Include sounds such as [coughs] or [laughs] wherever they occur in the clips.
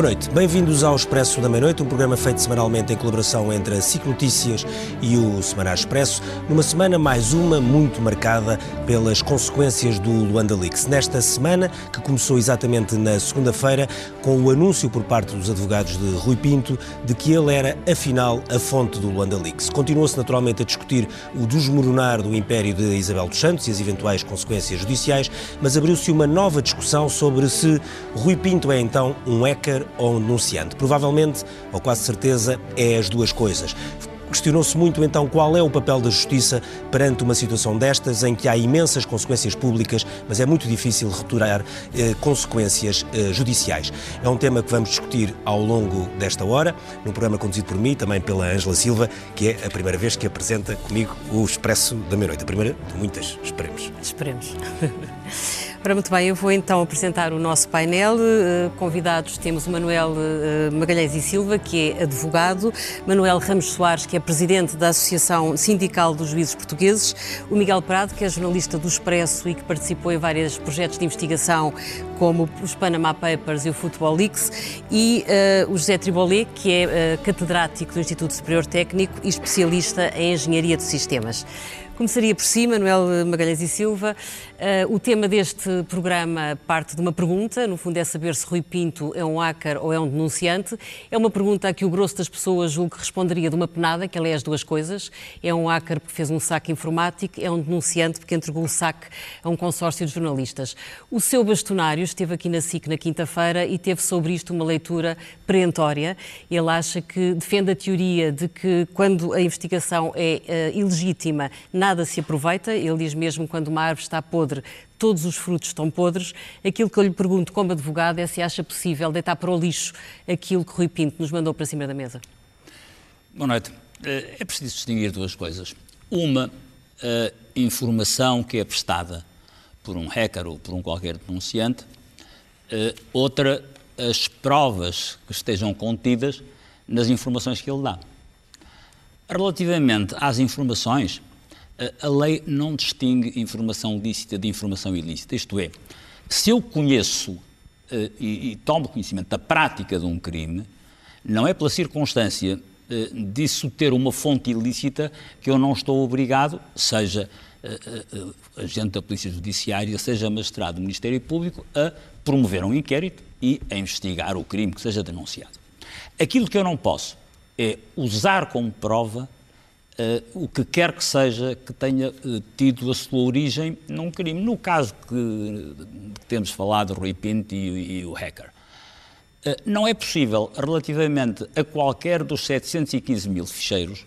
Boa noite, bem-vindos ao Expresso da Meia-Noite, um programa feito semanalmente em colaboração entre a SIC Notícias e o Semanário Expresso, numa semana mais uma muito marcada pelas consequências do Luanda Leaks. Nesta semana, que começou exatamente na segunda-feira, com o anúncio por parte dos advogados de Rui Pinto de que ele era, afinal, a fonte do Luanda Leaks. Continuou-se naturalmente a discutir o desmoronar do império de Isabel dos Santos e as eventuais consequências judiciais, mas abriu-se uma nova discussão sobre se Rui Pinto é então um hacker ou um denunciante. Provavelmente, ou quase certeza, é as duas coisas. Questionou-se muito então qual é o papel da justiça perante uma situação destas em que há imensas consequências públicas, mas é muito difícil retirar eh, consequências eh, judiciais. É um tema que vamos discutir ao longo desta hora, num programa conduzido por mim, também pela Ângela Silva, que é a primeira vez que apresenta comigo o Expresso da Meia-Noite. A primeira de muitas, esperemos. Esperemos. [laughs] Ora, muito bem, eu vou então apresentar o nosso painel. Uh, convidados temos o Manuel uh, Magalhães e Silva, que é advogado, Manuel Ramos Soares, que é presidente da Associação Sindical dos Juízes Portugueses, o Miguel Prado, que é jornalista do Expresso e que participou em vários projetos de investigação, como os Panama Papers e o Football Leaks, e uh, o José Tribolé, que é catedrático do Instituto Superior Técnico e especialista em Engenharia de Sistemas. Começaria por si, Manuel Magalhães e Silva. Uh, o tema deste programa parte de uma pergunta, no fundo é saber se Rui Pinto é um hacker ou é um denunciante. É uma pergunta a que o grosso das pessoas julga que responderia de uma penada, que ela é as duas coisas. É um hacker porque fez um saque informático, é um denunciante porque entregou o saque a um consórcio de jornalistas. O seu bastonário esteve aqui na SIC na quinta-feira e teve sobre isto uma leitura perentória. Ele acha que defende a teoria de que quando a investigação é uh, ilegítima, nada se aproveita. Ele diz mesmo quando uma árvore está podre, todos os frutos estão podres. Aquilo que eu lhe pergunto como advogado é se acha possível deitar para o lixo aquilo que Rui Pinto nos mandou para cima da mesa. Boa noite. Eh, é preciso distinguir duas coisas. Uma, a informação que é prestada por um hacker ou por um qualquer denunciante. Eh, outra, as provas que estejam contidas nas informações que ele dá. Relativamente às informações, a lei não distingue informação lícita de informação ilícita. Isto é, se eu conheço uh, e, e, tomo conhecimento da prática de um crime, não é pela circunstância uh, disso ter uma fonte ilícita que eu não estou obrigado, seja uh, agente da Polícia Judiciária, seja magistrado do Ministério Público, a promover um inquérito e a investigar o crime que seja denunciado. Aquilo que eu não posso é usar como prova Uh, o que quer que seja que tenha uh, tido a sua origem num crime. No caso que, que temos falado, Rui Pinto e, e o hacker. Uh, não é possível, relativamente a qualquer dos 715 mil ficheiros,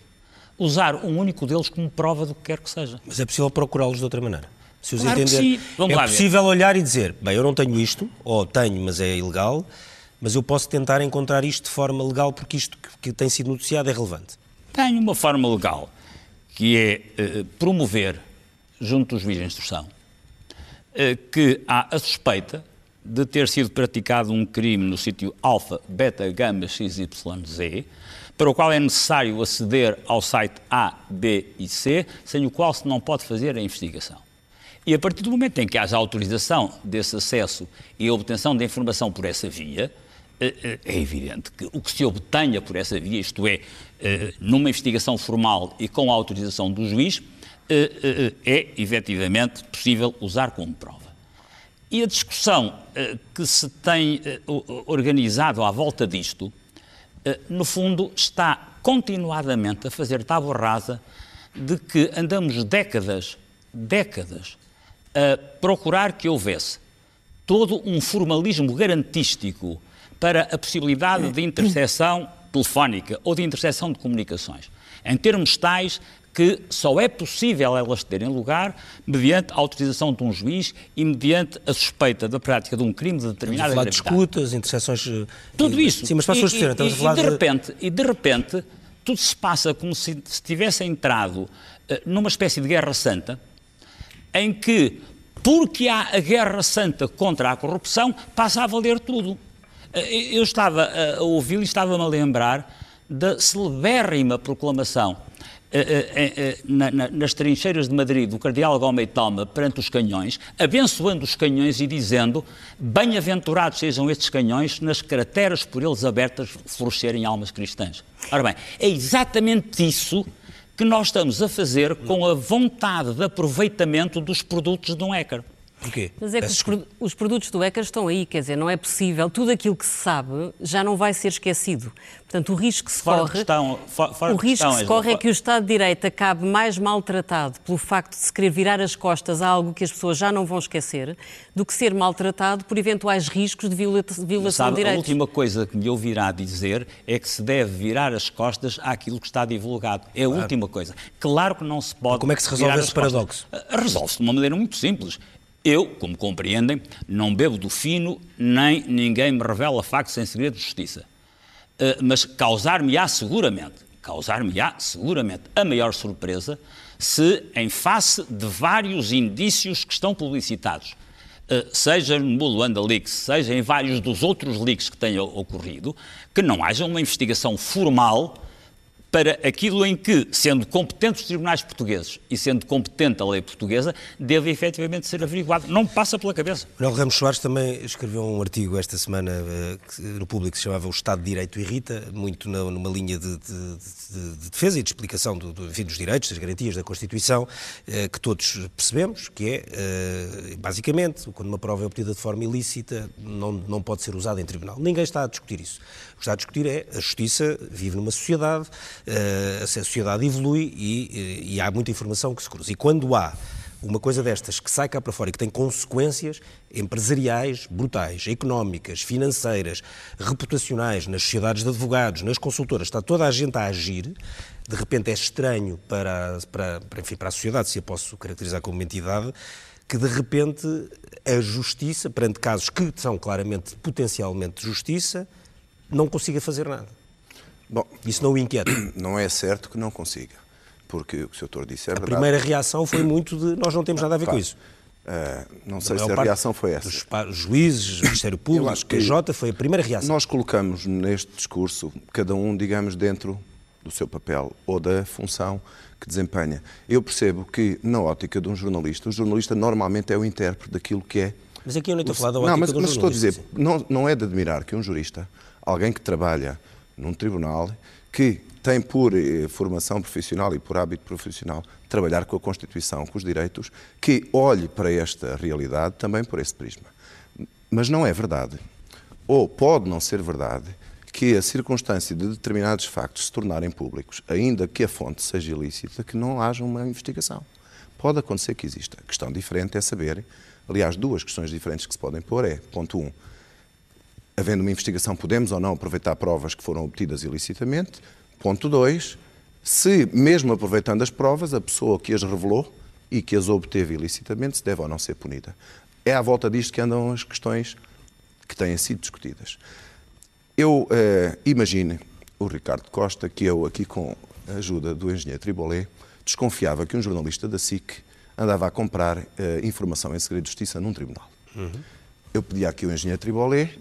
usar um único deles como prova do que quer que seja. Mas é possível procurá-los de outra maneira? Se os claro entender, é possível ver. olhar e dizer, bem, eu não tenho isto, ou tenho, mas é ilegal, mas eu posso tentar encontrar isto de forma legal porque isto que, que tem sido noticiado é relevante tem uma forma legal, que é eh, promover, junto dos juízes de instrução, eh, que há a suspeita de ter sido praticado um crime no sítio alfa, beta, gama, XYZ, para o qual é necessário aceder ao site A, B e C, sem o qual se não pode fazer a investigação. E a partir do momento em que haja autorização desse acesso e a obtenção da informação por essa via, é evidente que o que se obtenha por essa via, isto é, eh, numa investigação formal e com a autorização do juiz, eh, eh, é efetivamente possível usar como prova. E a discussão que se tem organizado à volta disto, no fundo, está continuadamente a fazer tábua rasa de que andamos décadas, décadas, a procurar que houvesse todo um formalismo garantístico para a possibilidade de interseção telefónica ou de interseção de comunicações, em termos tais que só é possível elas terem lugar mediante a autorização de um juiz e mediante a suspeita da prática de um crime de determinada estamos a falar de escutas, interseções... Eh, tudo isso. Sim, mas para a sua estamos e, a falar e de... Repente, e de repente, tudo se passa como se, se tivesse entrado uh, numa espécie de guerra santa, em que, porque há a guerra santa contra a corrupção, passa a valer tudo. Eh, eu estava a ouvi-lo e estava-me a lembrar da celebérrima proclamação eh, eh, eh, na, na, nas trincheiras de Madrid do cardeal Gómez Toma perante os canhões, abençoando os canhões e dizendo bem-aventurados sejam estes canhões nas crateras por eles abertas florescerem almas cristãs. Ora bem, é exatamente isso que nós estamos a fazer com a vontade de aproveitamento dos produtos de um hacker. Porquê? Mas é que os, os, produtos do ECA estão aí, quer dizer, não é possível. Tudo aquilo que se sabe já não vai ser esquecido. Portanto, o risco que se fora corre. Questão, for, fora o risco que se corre é que o Estado de Direito acabe mais maltratado pelo facto de se querer virar as costas a algo que as pessoas já não vão esquecer, do que ser maltratado por eventuais riscos de violação Sabe, de direitos. A última coisa que me ouvirá dizer é que se deve virar as costas àquilo que está divulgado. É a claro. última coisa. Claro que não se pode. Como é que se resolve esse paradoxo? Resolve-se de uma maneira muito simples. Eu, como compreendem, não bebo do fino, nem ninguém me revela factos em segredo de justiça. Uh, mas causar-me-á seguramente, causar-me-á seguramente a maior surpresa se, em face de vários indícios que estão publicitados, uh, seja no Luanda Leaks, seja em vários dos outros leaks que tenham ocorrido, que não haja uma investigação formal para aquilo em que, sendo competentes os tribunais portugueses e sendo competente a lei portuguesa, deve efetivamente ser averiguado. Não passa pela cabeça. Manuel Ramos Soares também escreveu um artigo esta semana uh, no público que se chamava O Estado de Direito Irrita, muito numa linha de, de, de, de, defesa e de explicação do, do, enfim, dos direitos, das garantias da Constituição, uh, que todos percebemos, que é, uh, basicamente, quando uma prova é obtida de forma ilícita, não, não pode ser usada em tribunal. Ninguém está a discutir isso. Está a discutir é a justiça vive numa sociedade uh, a sociedade evolui e, eh, e, há muita informação que se cruza. E quando há uma coisa destas que sai cá para fora e que tem consequências empresariais brutais, económicas, financeiras, reputacionais, nas sociedades de advogados, nas consultoras, está toda a gente a agir, de repente é estranho para, para, para, enfim, para a sociedade, se a posso caracterizar como uma entidade, que de repente a justiça, perante casos que são claramente potencialmente justiça, não consiga fazer nada. Bom, isso não o inquieta? [clears throat] Não é certo que não consiga, porque o que o Sr. disse é a verdade. A primeira reação foi muito de nós não temos nada a ver com isso. Uh, não sei se a reação foi essa. Dos juízes, o [coughs] Ministério Público, o PJ, foi a primeira reação. Nós colocamos neste discurso, cada um, digamos, dentro do seu papel ou da função que desempenha. Eu percebo que, na ótica de um jornalista, o jornalista normalmente é o intérprete daquilo que é. Mas aqui eu não estou a falar da ótica não, mas, de um mas estou a dizer, não, não é de admirar que um jurista, alguém que trabalha num tribunal que tem por eh, formação profissional e por hábito profissional trabalhar com a Constituição, com os direitos, que olhe para esta realidade também por esse prisma. Mas não é verdade, ou pode não ser verdade, que a circunstância de determinados factos se tornarem públicos, ainda que a fonte seja ilícita, que não haja uma investigação. Pode acontecer que exista. A questão diferente é saber, aliás, duas questões diferentes que se podem pôr é, ponto um, havendo uma investigação, podemos ou não aproveitar provas que foram obtidas ilicitamente. Ponto 2. Se, mesmo aproveitando as provas, a pessoa que as revelou e que as obteve ilicitamente, se deve ou não ser punida. É à volta disto que andam as questões que têm sido discutidas. Eu eh, imagino o Ricardo Costa, que eu, aqui com a ajuda do engenheiro Tribolé, desconfiava que um jornalista da SIC andava a comprar eh, informação em segredo de justiça num tribunal. Uhum. Eu pedi aqui ao engenheiro Tribolé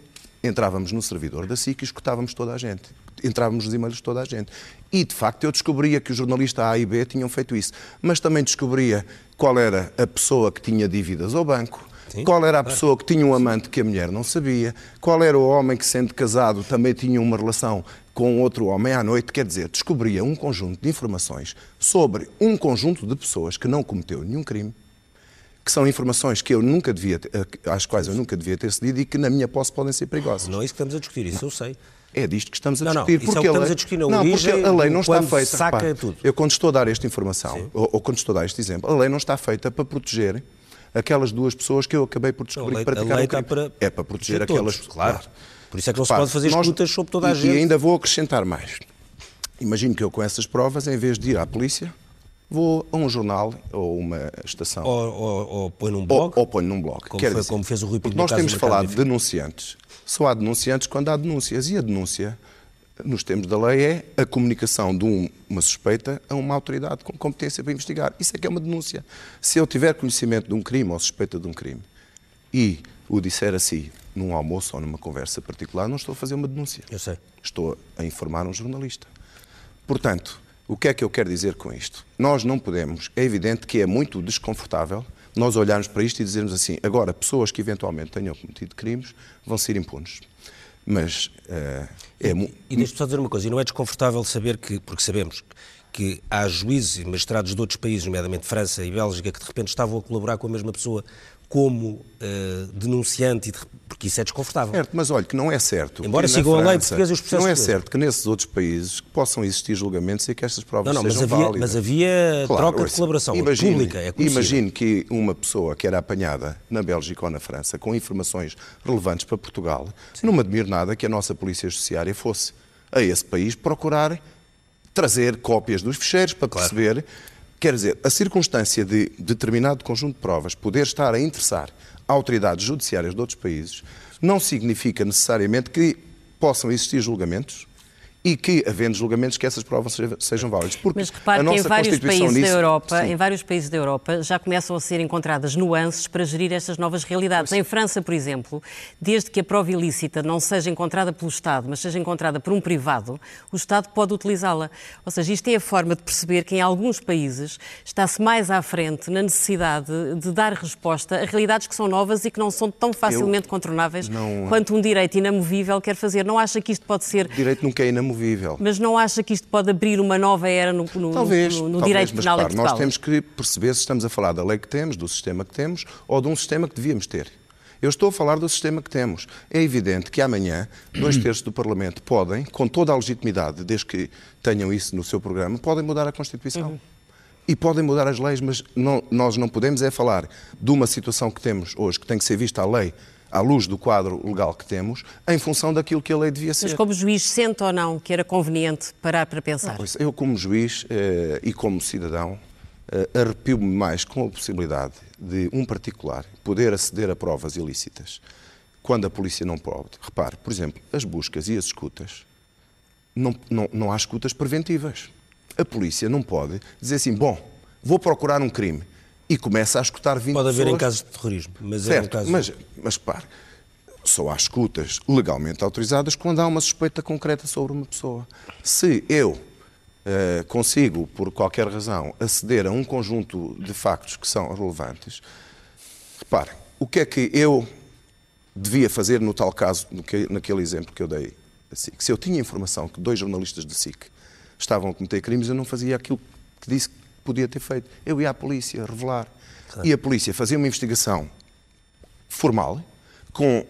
entrávamos no servidor da SIC e escutávamos toda a gente. Entrávamos nos e-mails de toda a gente. E, de facto, eu descobria que o jornalista A e B tinham feito isso. Mas também descobria qual era a pessoa que tinha dívidas ao banco, Sim, qual era a pessoa que tinha um amante que a mulher não sabia, qual era o homem que, sendo casado, também tinha uma relação com outro homem à noite. Quer dizer, descobria um conjunto de informações sobre um conjunto de pessoas que não cometeu nenhum crime que são informações que eu nunca devia eh, às quais eu nunca devia ter cedido e que na minha posse podem ser perigosas. Não é isso que estamos a discutir, isso eu sei. É disto que estamos a não, discutir. Não, porque é estamos lei, a discutir na não, porque a lei não está feita. Saca tudo. Eu, quando estou a dar esta informação, ou, ou, quando estou a dar este exemplo, a lei não está feita para proteger aquelas duas pessoas que eu acabei por descobrir que praticaram o crime. Para, é para proteger, proteger aquelas. Todos, claro. claro. Por isso é que não se pode fazer escutas sobre toda a e, gente. E ainda vou acrescentar mais. Imagino que eu, com essas provas, em vez de ir à polícia, vou a um jornal ou uma estação. Ou, ou, ou põe num blog. Ou, ou põe num blog. Como, foi, dizer, como fez o Rui Pinto Nós temos falado de denunciantes. Só há denunciantes quando há denúncias. E a denúncia, nos termos da lei, é a comunicação de um, uma suspeita a uma autoridade com competência para investigar. Isso é que é uma denúncia. Se eu tiver conhecimento de um crime ou suspeita de um crime e o disser assim, num almoço ou numa conversa particular, não estou a fazer uma denúncia. Eu sei. Estou a informar um jornalista. Portanto, o que é que eu quero dizer com isto? Nós não podemos, é evidente que é muito desconfortável nós olharmos para isto e dizermos assim, agora, pessoas que eventualmente tenham cometido crimes vão ser impunes. Mas uh, é... E, e deixe-me só dizer uma coisa, e não é desconfortável saber que, porque sabemos que há juízes e magistrados de outros países, nomeadamente França e Bélgica, que de repente estavam a colaborar com a mesma pessoa como uh, denunciante, de, porque isso é desconfortável. Certo, mas olha, que não é certo. Embora sigam a lei portuguesa e os processos. Não é certo que nesses outros países possam existir julgamentos e que estas provas não, não, sejam mas havia, válidas. Mas havia claro, troca de colaboração imagine, pública, é Imagine que uma pessoa que era apanhada na Bélgica ou na França com informações relevantes para Portugal, Sim. não me admiro nada que a nossa Polícia Judiciária fosse a esse país procurar trazer cópias dos ficheiros para claro. perceber Quer dizer, a circunstância de determinado conjunto de provas poder estar a interessar autoridades judiciárias de outros países não significa necessariamente que possam existir julgamentos e que, havendo julgamentos, que essas provas sejam válidas. Porque Mas repare que em vários, países da Europa, em vários países da Europa já começam a ser encontradas nuances para gerir estas novas realidades. Em França, por exemplo, desde que a prova ilícita não seja encontrada pelo Estado, mas seja encontrada por um privado, o Estado pode utilizá-la. Ou seja, isto é a forma de perceber que em alguns países está-se mais à frente na necessidade de dar resposta a realidades que são novas e que não são tão facilmente Eu contornáveis não... quanto um direito inamovível quer fazer. Não acha que isto pode ser... O direito nunca é inamovível inamovível. Mas não acha que isto pode abrir uma nova era no, no, talvez, no, no talvez, direito penal mas, claro, Nós temos que perceber se estamos a falar da lei que temos, do sistema que temos ou de um sistema que devíamos ter. Eu estou a falar do sistema que temos. É evidente que amanhã dois terços do Parlamento podem, com toda a legitimidade, desde que tenham isso no seu programa, podem mudar a Constituição. Uhum. E podem mudar as leis, mas não, nós não podemos é falar de uma situação que temos hoje, que tem que ser vista a lei à luz do quadro legal que temos, em função daquilo que a lei devia ser. Mas como juiz, sente ou não que era conveniente parar para pensar? Não, eu, como juiz eh, e como cidadão, eh, arrepio-me mais com a possibilidade de um particular poder aceder a provas ilícitas quando a polícia não pode. Repare, por exemplo, as buscas e as escutas, não, não, não há escutas preventivas. A polícia não pode dizer assim, bom, vou procurar um crime e começa a escutar 20 Pode haver pessoas. em casos de terrorismo, mas certo, é um caso... Mas, mas pare, só há escutas legalmente autorizadas quando há uma suspeita concreta sobre uma pessoa. Se eu uh, consigo, por qualquer razão, aceder a um conjunto de factos que são relevantes, repare, o que é que eu devia fazer no tal caso, naquele exemplo que eu dei a SIC? Se eu tinha informação que dois jornalistas de SIC estavam a cometer crimes, eu não fazia aquilo que disse podia ter feito. Eu ia à polícia revelar. Claro. E a polícia fazia uma investigação formal, com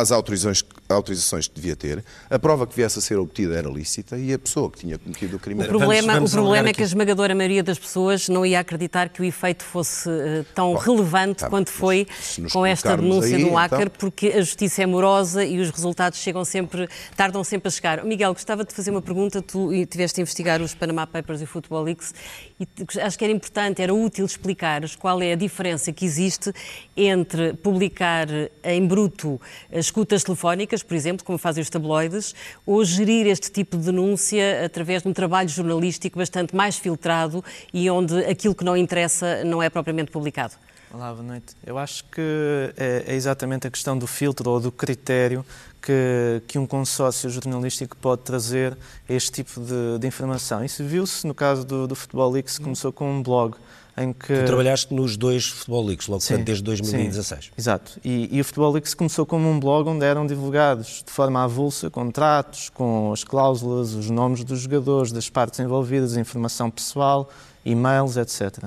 as autorizações, autorizações que devia ter, a prova que viesse a ser obtida era lícita e a pessoa que tinha cometido o crime o era problema, vamos, vamos O problema é que a esmagadora maioria das pessoas não ia acreditar que o efeito fosse uh, tão Bom, relevante tá, quanto foi com esta denúncia aí, do hacker, então... porque a justiça é morosa e os resultados chegam sempre, tardam sempre a chegar. Miguel, gostava de fazer uma pergunta. Tu tiveste a investigar os Panama Papers e o Football Leaks e acho que era importante, era útil explicares qual é a diferença que existe entre publicar em bruto escutas telefónicas, por exemplo, como fazem os tabloides, ou gerir este tipo de denúncia através de um trabalho jornalístico bastante mais filtrado e onde aquilo que não interessa não é propriamente publicado? Olá, boa noite. Eu acho que é, é exatamente a questão do filtro ou do critério que, que, um consórcio jornalístico pode trazer este tipo de, de informação. Isso viu-se no caso do, do Futebol Leaks, começou com um blog em que... Tu trabalhaste nos dois Futebol Leaks, logo sim, desde 2016. Sim, exato. E, e, o Futebol Leaks começou como um blog onde eram divulgados de forma avulsa contratos, com as cláusulas, os nomes dos jogadores, das partes envolvidas, informação pessoal, e-mails, etc.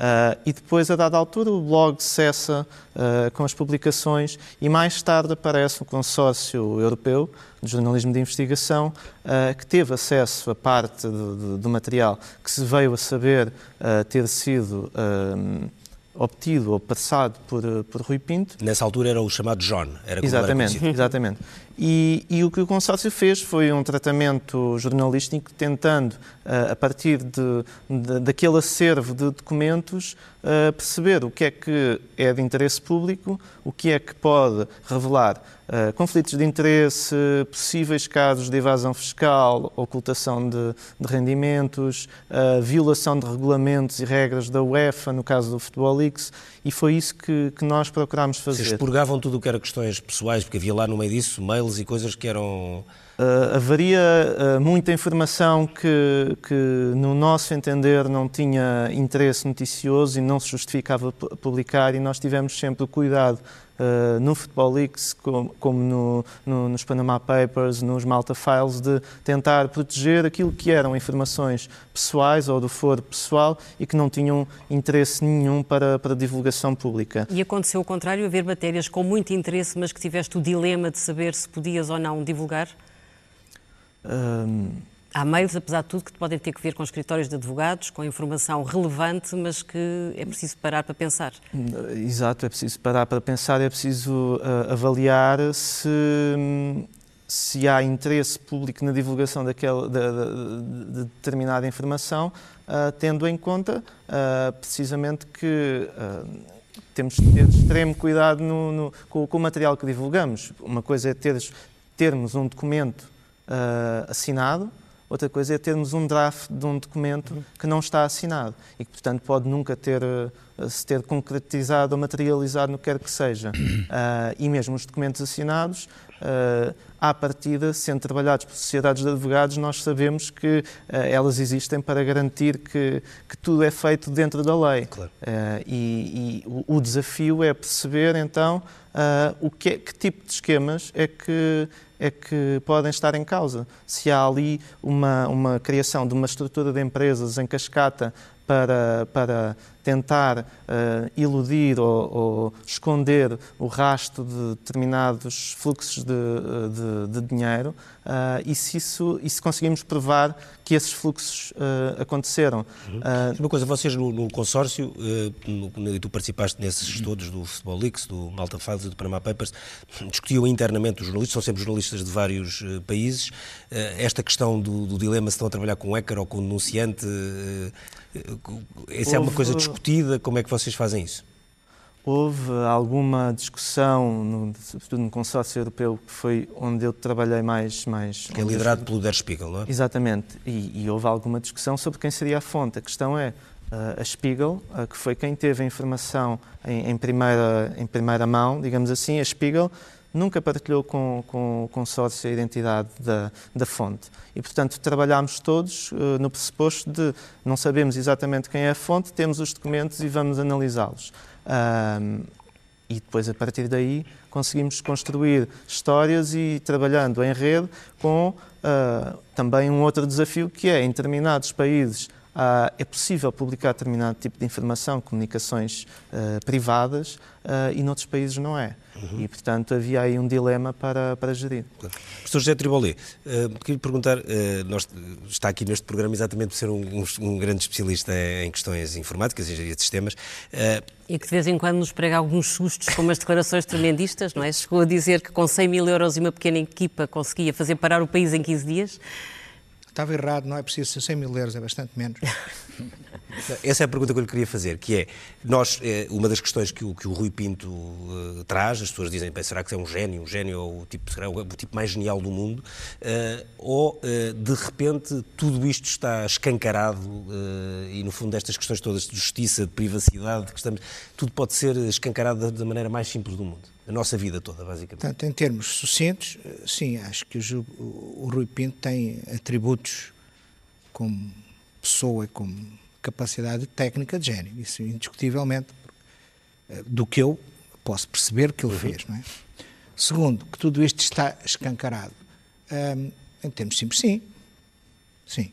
Uh, e depois, a dada altura, o blog cessa uh, com as publicações e mais tarde aparece um consórcio europeu de jornalismo de investigação uh, que teve acesso a parte do, do, material que se veio a saber ter sido obtido ou passado por, por Rui Pinto. Nessa altura era o chamado John. Era exatamente, era exatamente. E, e, o que o consórcio fez foi um tratamento jornalístico tentando, uh, a partir de, de, daquele acervo de documentos, uh, perceber o que é que é de interesse público, o que é que pode revelar uh, conflitos de interesse, possíveis casos de evasão fiscal, ocultação de, de rendimentos, violação de regulamentos e regras da UEFA, no caso do Futebol Leaks, e foi isso que, que nós procurámos fazer. Vocês expurgavam tudo o que era questões pessoais, porque havia lá no meio disso mails e coisas que eram. Uh, haveria uh, muita informação que, que, no nosso entender, não tinha interesse noticioso e não se justificava publicar, e nós tivemos sempre o cuidado Uh, no Football Leaks, como, como no, no, nos Panama Papers, nos Malta Files, de tentar proteger aquilo que eram informações pessoais ou do foro pessoal e que não tinham interesse nenhum para, para divulgação pública. E aconteceu o contrário, haver matérias com muito interesse, mas que tiveste o dilema de saber se podias ou não divulgar? Um... Há mails, apesar de tudo, que podem ter que ver com escritórios de advogados, com informação relevante, mas que é preciso parar para pensar. Exato, é preciso parar para pensar, é preciso uh, avaliar se, se há interesse público na divulgação daquela, de, de, de determinada informação, uh, tendo em conta uh, precisamente que temos de ter extremo cuidado no, no, com, com, o material que divulgamos. Uma coisa é teres, termos um documento assinado, Outra coisa é termos um draft de um documento que não está assinado e que, portanto, pode nunca ter, eh, se ter concretizado ou materializado no que quer que seja. Uh, [coughs] e mesmo os documentos assinados, uh, à partida, sendo trabalhados por sociedades de advogados, nós sabemos que uh, elas existem para garantir que, que tudo é feito dentro da lei. Claro. Uh, e, e o, o, desafio é perceber, então, o que, é, que tipo de esquemas é que é que podem estar em causa. Se há ali uma, uma criação de uma estrutura de empresas em cascata para, para tentar uh, iludir ou, ou, esconder o rasto de determinados fluxos de, de, de dinheiro uh, e, se isso, e se conseguimos provar que esses fluxos uh, aconteceram. Uhum. Uma coisa, vocês no, no consórcio, e tu participaste nesses estudos do Futebol Leaks, do Malta Files e do Panama Papers, discutiam internamente os jornalistas, são sempre jornalistas de vários países, esta questão do, do, dilema se estão a trabalhar com um hacker ou com um denunciante, essa é uma coisa discutida, como é que vocês fazem isso? Houve alguma discussão, no, sobretudo no consórcio europeu, que foi onde eu trabalhei mais... mais que é liderado pelo Der Spiegel, não é? Exatamente, e, e, houve alguma discussão sobre quem seria a fonte. A questão é, uh, a Spiegel, uh, que foi quem teve a informação em, em, primeira, em primeira mão, digamos assim, a Spiegel nunca partilhou com, com o consórcio a identidade da, da fonte. E, portanto, trabalhámos todos uh, no pressuposto de não sabemos exatamente quem é a fonte, temos os documentos e vamos analisá-los. Um, e depois, a partir daí, conseguimos construir histórias e trabalhando em rede com uh, também um outro desafio que é, em determinados países, Uh, é possível publicar determinado tipo de informação, comunicações uh, privadas, uh, e noutros países não é. Uhum. E, portanto, havia aí um dilema para, para gerir. Claro. Professor José Tribolé, uh, queria perguntar, uh, nós, está aqui neste programa exatamente por ser um, um, um grande especialista em questões informáticas, engenharia de sistemas. Uh, e que de vez em quando nos prega alguns sustos com umas declarações tremendistas, não é? Chegou a dizer que com 100 mil euros e uma pequena equipa conseguia fazer parar o país em 15 dias. Estava errado, não é preciso ser 100 mil euros, é bastante menos. [laughs] Essa é a pergunta que eu lhe queria fazer, que é, nós, é, uma das questões que o, que o Rui Pinto uh, traz, as pessoas dizem, será que é um gênio, um gênio ou o tipo, será o, o tipo mais genial do mundo, uh, ou uh, de repente tudo isto está escancarado e no fundo estas questões todas de justiça, de privacidade, que estamos, tudo pode ser escancarado da, da maneira mais simples do mundo. A nossa vida toda, basicamente. Portanto, em termos sucintos, sim, acho que o, o Rui Pinto tem atributos como pessoa e como capacidade técnica de gênio, isso indiscutivelmente, eh, do que eu posso perceber que ele uhum. fez. Não é? Segundo, que tudo isto está escancarado. Um, em termos simples, sim. Sim.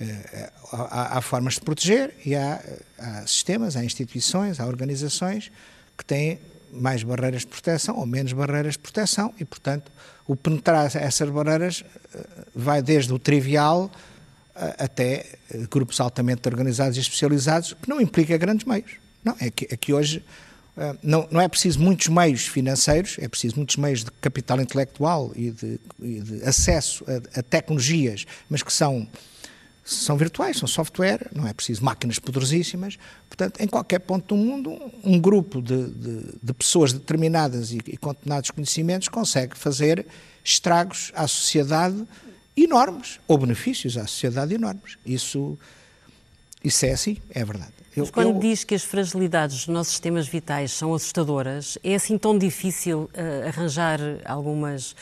Uh, há, há, formas de proteger e há, há sistemas, há instituições, há organizações que têm mais barreiras de proteção ou menos barreiras de proteção e, portanto, o penetrar essas barreiras vai desde o trivial até grupos altamente organizados e especializados, que não implica grandes meios. Não, é que, é que hoje Uh, não, não, é preciso muitos meios financeiros, é preciso muitos meios de capital intelectual e de, e de acesso a, a, tecnologias, mas que são, são virtuais, são software, não é preciso máquinas poderosíssimas. Portanto, em qualquer ponto do mundo, um grupo de, de, de, pessoas determinadas e, e com determinados conhecimentos consegue fazer estragos à sociedade enormes, ou benefícios à sociedade enormes. Isso, isso é assim, é verdade. Eu, Mas quando eu... diz que as fragilidades dos nossos sistemas vitais são assustadoras, é assim tão difícil uh, arranjar algumas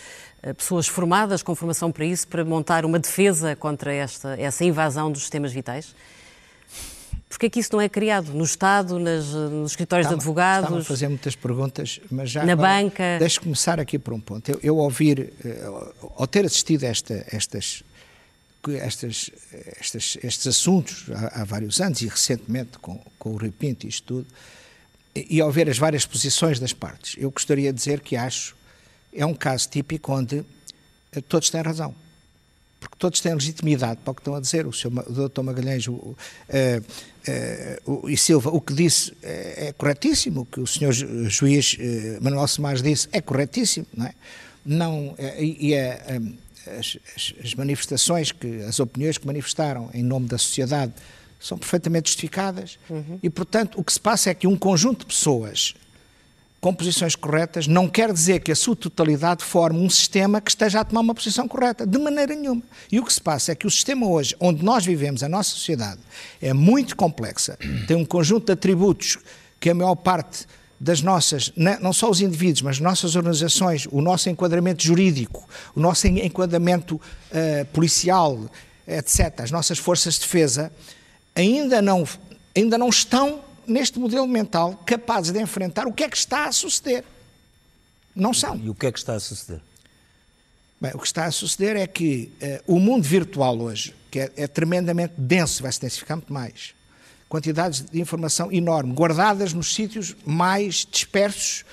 uh, pessoas formadas com formação para isso, para montar uma defesa contra esta, essa invasão dos sistemas vitais? Porque é que isso não é criado no Estado, nas, nos escritórios estava, de advogados? Estava a fazer muitas perguntas, mas já. Na banca. Deixe começar aqui por um ponto. Eu, eu ouvir, uh, ao ter assistido a esta, estas estas, estas, estes assuntos há, há, vários anos e recentemente com, com o Rui Pinto e isto tudo, e, e ao ver as várias posições das partes, eu gostaria de dizer que acho é um caso típico onde eh, todos têm razão. Porque todos têm legitimidade para o que estão a dizer. O, senhor, o Dr. Magalhães o, uh, uh, e Silva, o que disse é, é corretíssimo, o que o senhor juiz uh, Manuel Semaz disse é corretíssimo, não é? Não, e é, um, as, as, manifestações, que, as opiniões que manifestaram em nome da sociedade são perfeitamente justificadas uhum. e, portanto, o que se passa é que um conjunto de pessoas com posições corretas não quer dizer que a sua totalidade forme um sistema que esteja a tomar uma posição correta, de maneira nenhuma. E o que se passa é que o sistema hoje, onde nós vivemos, a nossa sociedade, é muito complexa, tem um conjunto de atributos que a maior parte das nossas, não só os indivíduos, mas nossas organizações, o nosso enquadramento jurídico, o nosso enquadramento uh, policial, etc., as nossas forças de defesa, ainda não, ainda não estão neste modelo mental capazes de enfrentar o que é que está a suceder. Não são. E o que é que está a suceder? Bem, o que está a suceder é que uh, o mundo virtual hoje, que é, é tremendamente denso, vai se densificar muito mais, quantidades de informação enorme, guardadas nos sítios mais dispersos,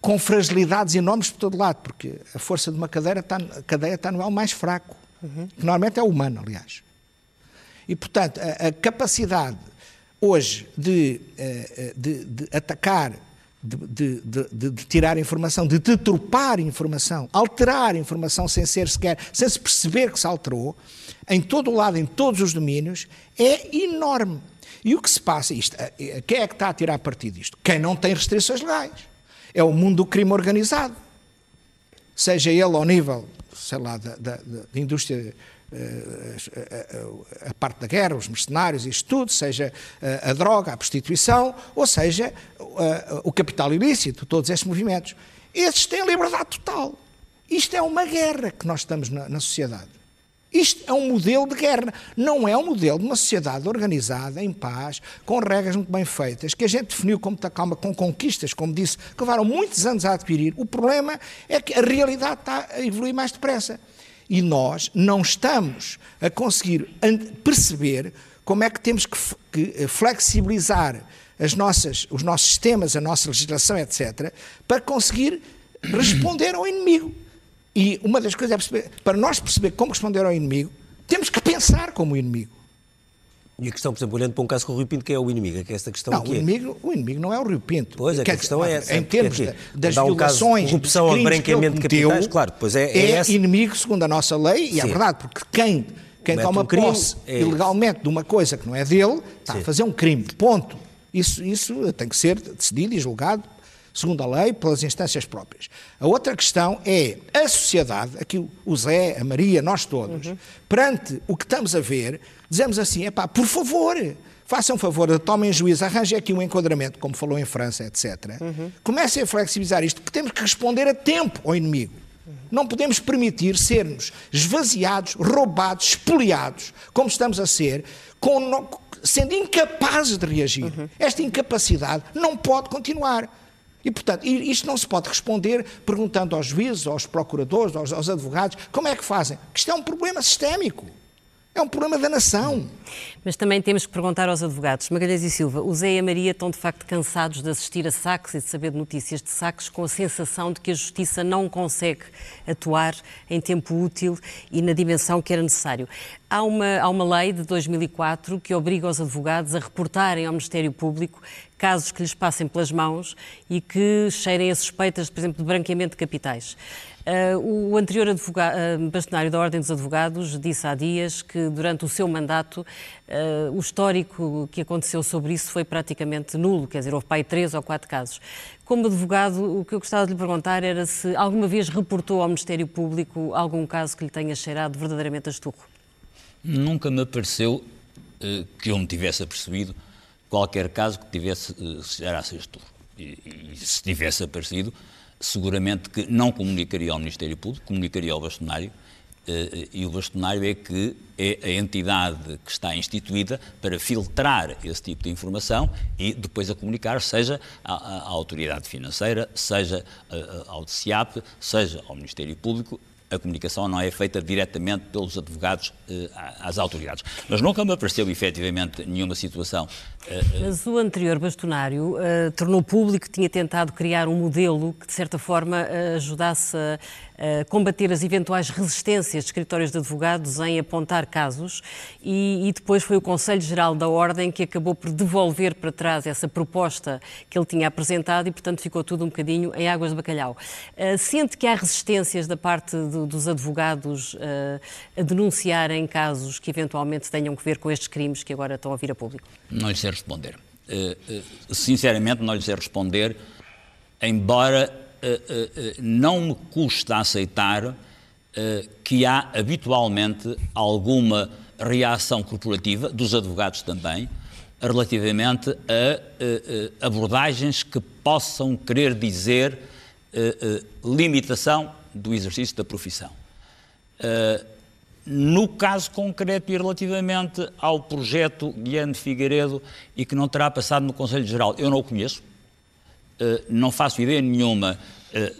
com fragilidades enormes por todo lado, porque a força de uma cadeira está, cadeia está no elo mais fraco, uhum. que normalmente é humano, aliás. E, portanto, a, a capacidade hoje de, eh, eh, de, de atacar, de, de, tirar informação, de deturpar informação, alterar informação sem ser sequer, sem se perceber que se alterou, em todo o lado, em todos os domínios, é enorme. E o que se passa, isto, eh, quem é que está a tirar partido disto? Quem não tem restrições legais. É o mundo do crime organizado. Seja ele ao nível, sei lá, da, da, da indústria, a, parte da guerra, os mercenários, isto tudo, seja a, droga, a prostituição, ou seja o capital ilícito, todos estes movimentos. Esses têm liberdade total. Isto é uma guerra que nós estamos na, na sociedade. Isto é um modelo de guerra, não é um modelo de uma sociedade organizada, em paz, com regras muito bem feitas, que a gente definiu com muita calma, com conquistas, como disse, que levaram muitos anos a adquirir. O problema é que a realidade está a evoluir mais depressa. E nós não estamos a conseguir perceber como é que temos que eh, flexibilizar as nossas, os nossos sistemas, a nossa legislação, etc., para conseguir responder ao inimigo. E uma das coisas é perceber, para nós perceber como responder ao inimigo, temos que pensar como o inimigo. E a questão, por exemplo, olhando para um caso com o Rio Pinto, que é o inimigo? É que esta questão não, o, inimigo, é... o inimigo não é o Rio Pinto. Pois, é que a questão é essa. Em termos é das um violações, de corrupção ou branqueamento de capitais, claro, pois é, é, é inimigo segundo a nossa lei, e é Sim. é verdade, porque quem, quem toma um posse é ilegalmente de uma coisa que não é dele, está Sim. a fazer um crime, ponto. Isso, isso tem que ser decidido e julgado segundo a lei, pelas instâncias próprias. A outra questão é a sociedade, aqui o Zé, a Maria, nós todos, uhum. perante o que estamos a ver, dizemos assim: é pá, por favor, façam favor, tomem juízo, arranjem aqui um enquadramento, como falou em França, etc. Uhum. Comecem a flexibilizar isto, porque temos que responder a tempo ao inimigo. Não podemos permitir sermos esvaziados, roubados, espoliados, como estamos a ser, com, sendo incapazes de reagir. Uhum. Esta incapacidade não pode continuar. E, portanto, isto não se pode responder perguntando aos juízes, aos procuradores, aos, aos advogados, como é que fazem? Isto é um problema sistémico. É um problema da nação. Mas também temos que perguntar aos advogados. Magalhães e Silva, o Zé e a Maria estão de facto cansados de assistir a saques e de saber de notícias de saques com a sensação de que a justiça não consegue atuar em tempo útil e na dimensão que era necessário. Há uma, há uma lei de 2004 que obriga os advogados a reportarem ao Ministério Público casos que lhes passem pelas mãos e que cheirem a suspeitas, por exemplo, de branqueamento de capitais. Uh, o anterior uh, bastonário da Ordem dos Advogados disse há dias que durante o seu mandato uh, o histórico que aconteceu sobre isso foi praticamente nulo, quer dizer, houve pai três ou quatro casos. Como advogado, o que eu gostava de lhe perguntar era se alguma vez reportou ao Ministério Público algum caso que lhe tenha cheirado verdadeiramente a esturro. Nunca me pareceu que eu me tivesse apercebido qualquer caso que tivesse cheirasse a esturro. E, e se tivesse aparecido, seguramente que não comunicaria ao Ministério Público, comunicaria ao bastonário, eh, e o bastonário é que é a entidade que está instituída para filtrar esse tipo de informação e depois a comunicar, seja à, à autoridade financeira, seja eh, ao DCIAP, seja ao Ministério Público, a comunicação não é feita diretamente pelos advogados eh, às autoridades. Mas nunca me apareceu efetivamente nenhuma situação. Eh, eh, Mas o anterior bastonário uh, tornou público que tinha tentado criar um modelo que, de certa forma, uh, ajudasse a combater as eventuais resistências de escritórios de advogados em apontar casos e, e, depois foi o Conselho Geral da Ordem que acabou por devolver para trás essa proposta que ele tinha apresentado e, portanto, ficou tudo um bocadinho em águas de bacalhau. Uh, sente que há resistências da parte do, dos advogados uh, a denunciarem casos que eventualmente tenham que ver com estes crimes que agora estão a vir a público? Não lhe sei responder. Uh, sinceramente, não lhe sei responder, embora eh, eh, eh, não me custa aceitar que há habitualmente alguma reação corporativa, dos advogados também, relativamente a abordagens que possam querer dizer limitação do exercício da profissão. No caso concreto e relativamente ao projeto Guilherme Figueiredo e que não terá passado no Conselho Geral, eu não o conheço, eh, não faço ideia nenhuma, eh,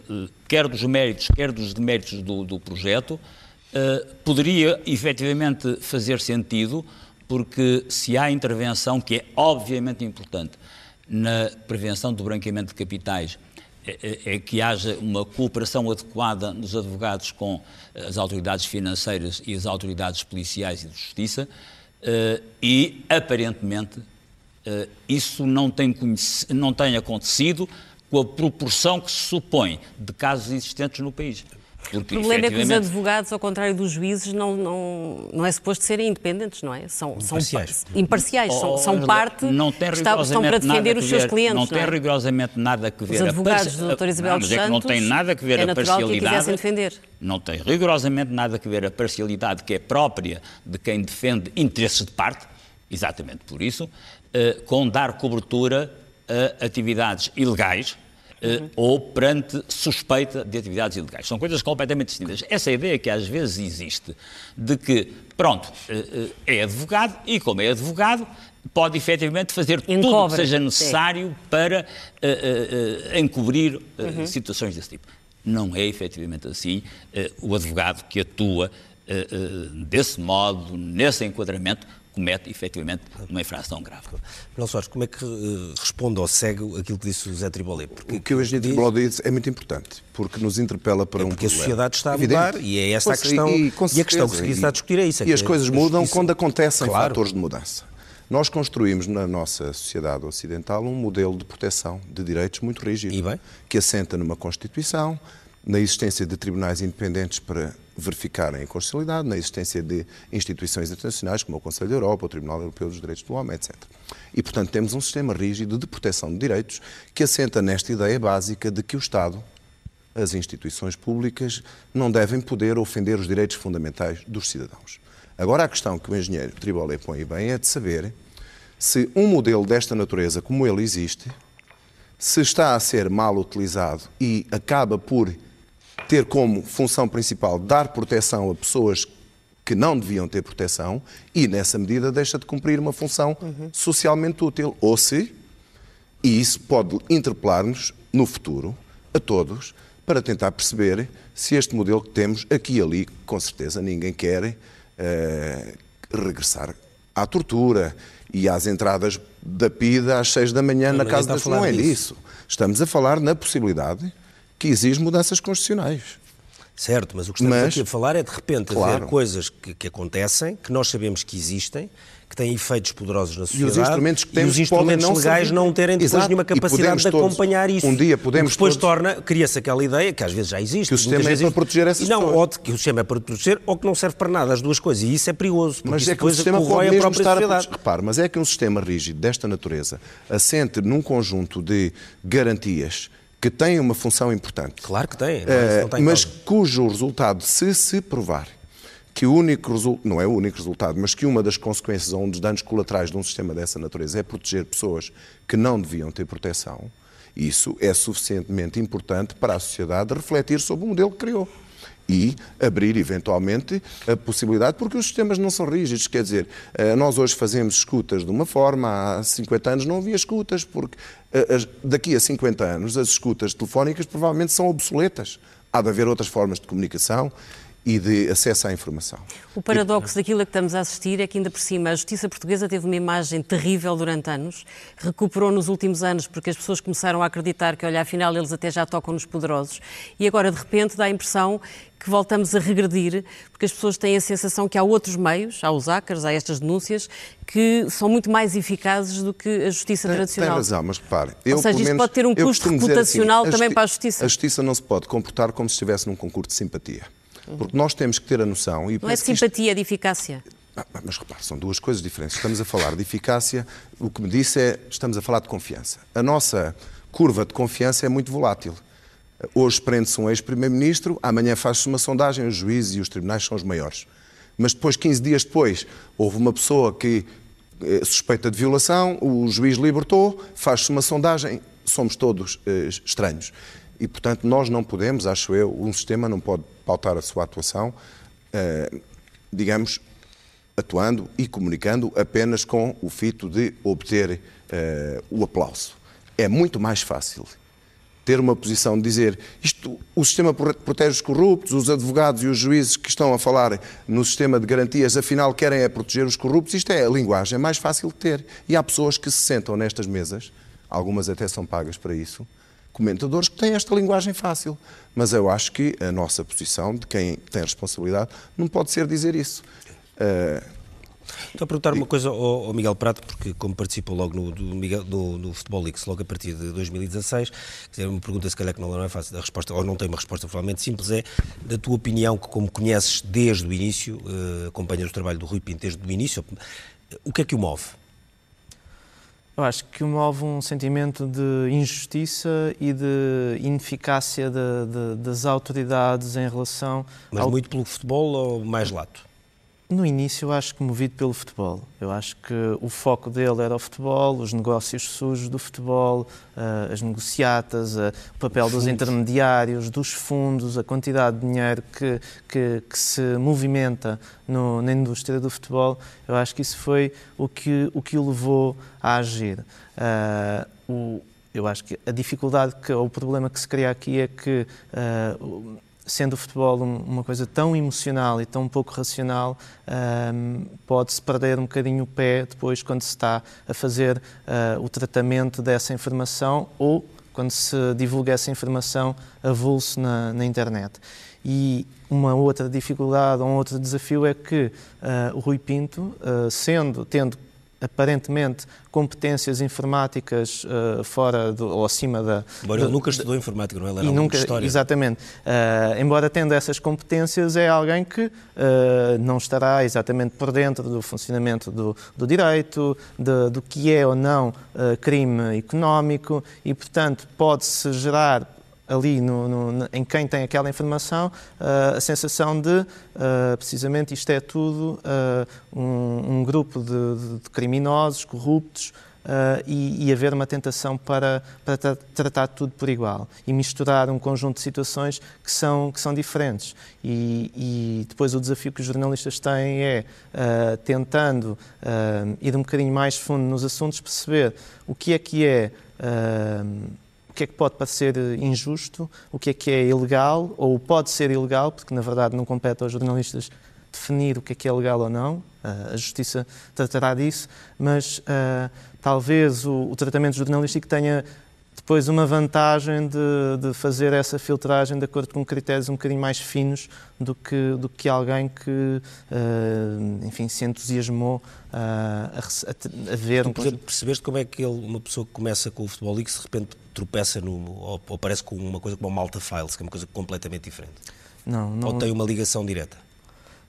quer dos méritos, quer dos deméritos do, do projeto. Eh, poderia efetivamente fazer sentido, porque se há intervenção, que é obviamente importante, na prevenção do branqueamento de capitais, é, é, que haja uma cooperação adequada nos advogados com as autoridades financeiras e as autoridades policiais e de justiça, e aparentemente Uh, isso não tem, não tem acontecido com a proporção que se supõe de casos existentes no país. O problema é que os advogados, ao contrário dos juízes, não, não, não é suposto serem independentes, não é? São imparciais. São, imparciais, são, são parte não tem está, estão para defender os seus clientes. Não, tem é? rigorosamente nada a ver. Os advogados do Dr. Isabel não, dos Santos, é não tem nada a ver é a parcialidade. Que defender. Não tem rigorosamente nada a ver a parcialidade que é própria de quem defende interesses de parte, exatamente por isso, uh, com dar cobertura a atividades ilegais, uhum. ou perante suspeita de atividades ilegais. São coisas completamente distintas. Essa ideia que às vezes existe de que, pronto, eh, eh, é advogado e, como é advogado, pode efetivamente fazer Encobre. tudo o que seja necessário Sim. para uh, uh, encobrir uhum. situações desse tipo. Não é efetivamente assim. o advogado que atua desse modo, nesse enquadramento, comete efetivamente uma infração grave. Manuel Soares, como é que uh, responde ou segue aquilo que disse o Zé Tribolé? Porque o que o engenheiro Tribolé disse é muito importante, porque nos interpela para é um porque problema. Porque a sociedade está a mudar Evidente. e é essa a questão. E, e, e a questão que se está a discutir é isso. É e as coisas mudam quando acontecem claro. fatores de mudança. Nós construímos na nossa sociedade ocidental um modelo de proteção de direitos muito rígido, que assenta numa Constituição, na existência de tribunais independentes para verificarem a constitucionalidade, na existência de instituições internacionais como o Conselho da Europa, o Tribunal Europeu dos Direitos do Homem, etc. E, portanto, temos um sistema rígido de proteção de direitos que assenta nesta ideia básica de que o Estado, as instituições públicas, não devem poder ofender os direitos fundamentais dos cidadãos. Agora, a questão que o engenheiro Tribolé põe bem é de saber se um modelo desta natureza, como ele existe, se está a ser mal utilizado e acaba por ter como função principal dar proteção a pessoas que não deviam ter proteção e, nessa medida, deixa de cumprir uma função uhum. socialmente útil. Ou se, e isso pode interpelar-nos no futuro, a todos, para tentar perceber se este modelo que temos aqui e ali, com certeza ninguém quer uh, regressar à tortura e às entradas da PIDA às seis da manhã na casa das... Não é disso. Estamos a falar na possibilidade que exige mudanças constitucionais. Certo, mas o que estamos mas, aqui a falar é de repente claro. haver coisas que, que acontecem, que nós sabemos que existem, que têm efeitos poderosos na sociedade e os instrumentos, que temos e os instrumentos não legais não terem depois Exato. nenhuma capacidade de acompanhar isso. Um dia podemos depois todos... torna, cria-se aquela ideia, que às vezes já existe. Que o sistema é para proteger essas não, pessoas. Ou que o sistema é para proteger ou que não serve para nada, as duas coisas. E isso é perigoso, mas é que o sistema pode mesmo estar a Repare, mas é que um sistema rígido desta natureza assente num conjunto de garantias que têm uma função importante. Claro que tem, não, é, não tem mas cujo resultado, se se provar que o único resultado, não é o único resultado, mas que uma das consequências ou um dos danos colaterais de um sistema dessa natureza é proteger pessoas que não deviam ter proteção, isso é suficientemente importante para a sociedade refletir sobre o modelo que criou e abrir eventualmente a possibilidade, porque os sistemas não são rígidos, quer dizer, eh, nós hoje fazemos escutas de uma forma, há 50 anos não havia escutas, porque eh, daqui a 50 anos as escutas telefónicas provavelmente são obsoletas. Há de haver outras formas de comunicação e de acesso à informação. O paradoxo daquilo a que estamos a assistir é que, ainda por cima, a justiça portuguesa teve uma imagem terrível durante anos, recuperou nos últimos anos porque as pessoas começaram a acreditar que, olha, afinal eles até já tocam nos poderosos, e agora, de repente, dá a impressão que voltamos a regredir, porque as pessoas têm a sensação que há outros meios, há os hackers, há estas denúncias, que são muito mais eficazes do que a justiça tem, tradicional. Tem razão, mas repare... Ou seja, isto menos, pode ter um custo reputacional assim, também para a justiça. A justiça não se pode comportar como se estivesse num concurso de simpatia. Porque nós temos que ter a noção. E não é de simpatia, isto... é de eficácia. Ah, mas repare, são duas coisas diferentes. Estamos a falar de eficácia, o que me disse é estamos a falar de confiança. A nossa curva de confiança é muito volátil. Hoje prende-se um ex-primeiro-ministro, amanhã faz-se uma sondagem, os juízes e os tribunais são os maiores. Mas depois, 15 dias depois, houve uma pessoa que eh, suspeita de violação, o juiz libertou, faz-se uma sondagem, somos todos eh, estranhos. E, portanto, nós não podemos, acho eu, um sistema não pode pautar a sua atuação, eh, digamos, atuando e comunicando apenas com o fito de obter eh, o aplauso. É muito mais fácil ter uma posição de dizer isto, o sistema protege os corruptos, os advogados e os juízes que estão a falar no sistema de garantias, afinal querem é proteger os corruptos. Isto é a linguagem mais fácil de ter. E há pessoas que se sentam nestas mesas, algumas até são pagas para isso, comentadores que têm esta linguagem fácil. Mas eu acho que a nossa posição, de quem tem responsabilidade, não pode ser dizer isso. Uh, Estou a perguntar uma coisa ao, ao, Miguel Prato, porque como participou logo no, do, Miguel, no, no Futebol Leaks, logo a partir de 2016, dizer, uma pergunta se calhar que não é fácil, a resposta, ou não tem uma resposta provavelmente simples, é da tua opinião, que como conheces desde o início, uh, acompanhas o trabalho do Rui Pinto desde o início, o que é que o move? Eu acho que move um sentimento de injustiça e de ineficácia de, de, das autoridades em relação. Mas ao... muito pelo futebol ou mais lato? No início, eu acho que movido pelo futebol. Eu acho que o foco dele era o futebol, os negócios sujos do futebol, uh, as negociatas, uh, o papel dos intermediários, dos fundos, a quantidade de dinheiro que, que, que se movimenta no, na indústria do futebol. Eu acho que isso foi o que o, que o levou a agir. Uh, o, eu acho que a dificuldade, que, ou o problema que se cria aqui é que sendo o futebol uma coisa tão emocional e tão pouco racional, um, pode-se perder um bocadinho o pé depois quando se está a fazer uh, o tratamento dessa informação ou quando se divulga essa informação avulso na, na internet. E uma outra dificuldade, um outro desafio é que uh, o Rui Pinto, uh, sendo, tendo aparentemente competências informáticas uh, fora do, ou acima da. Embora ele nunca estudou informática, não é? Ele era nunca, história. Exatamente. Uh, embora tendo essas competências, é alguém que uh, não estará exatamente por dentro do funcionamento do, do direito, de, do que é ou não crime económico e, portanto, pode-se gerar ali no, no, em quem tem aquela informação uh, a sensação de, uh, precisamente, isto é tudo uh, um, um, grupo de, de criminosos, corruptos, e, e, haver uma tentação para, para tra tratar tudo por igual e misturar um conjunto de situações que são, que são diferentes. E, e depois o desafio que os jornalistas têm é, tentando ir um bocadinho mais fundo nos assuntos, perceber o que é que é que é que pode parecer injusto, o que é que é ilegal ou pode ser ilegal, porque na verdade não compete aos jornalistas definir o que é que é legal ou não, a Justiça tratará disso, mas uh, talvez o, o, tratamento jornalístico tenha depois uma vantagem de, de, fazer essa filtragem de acordo com critérios um bocadinho mais finos do que, do que alguém que, uh, enfim, se entusiasmou uh, a, a, ver... Tu, por exemplo, percebeste como é que ele, uma pessoa que começa com o futebol e que de repente tropeça no, ou, ou parece com uma coisa como o Malta Files, que é uma coisa completamente diferente? Não, não... Ou tem uma ligação direta?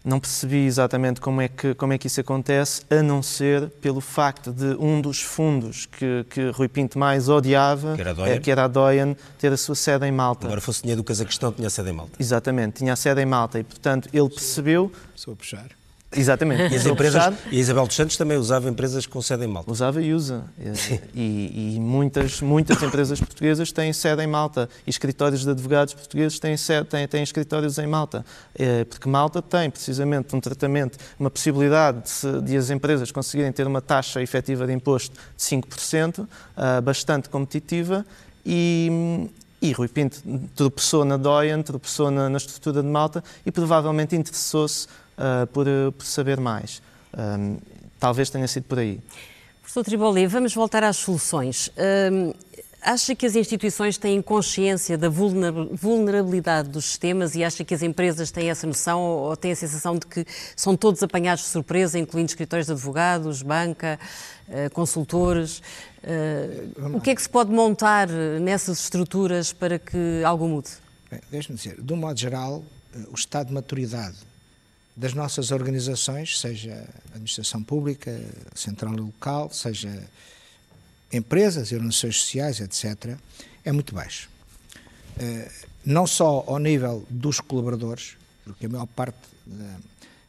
Não percebi exatamente como é, que, como é que isso acontece, a não ser pelo facto de um dos fundos que, que Rui Pinto mais odiava, que era, a é, que era a Doyen, ter a sua sede em Malta. Agora fosse dinheiro do Cazaquistão, tinha sede em Malta. Exatamente, tinha a sede em Malta e, portanto, ele percebeu... Sou a puxar. Exatamente. E, as empresas, e a Isabel dos Santos também usava empresas com sede em Malta. Usava e usa. [laughs] E, e, muitas, muitas empresas portuguesas têm sede em Malta. E escritórios de advogados portugueses têm, sede, têm, têm escritórios em Malta. É, porque Malta tem, precisamente, um tratamento, uma possibilidade de, de, as empresas conseguirem ter uma taxa efetiva de imposto de 5%, uh, ah, bastante competitiva. E, e Rui Pinto tropeçou na Doyen, tropeçou na, na estrutura de Malta e provavelmente interessou-se uh, por, por, saber mais. Um, talvez tenha sido por aí. Professor Triboli, vamos voltar às soluções. Um, acha que as instituições têm consciência da vulnerabilidade dos sistemas e acha que as empresas têm essa noção ou têm a sensação de que são todos apanhados de surpresa, incluindo escritórios de advogados, banca, uh, consultores? Uh, o que é que se pode montar nessas estruturas para que algo mude? Deixe-me dizer, de um modo geral, o estado de maturidade das nossas organizações, seja administração pública, central local, seja empresas e organizações sociais, etc., é muito baixo. Eh, não só ao nível dos colaboradores, porque a maior parte,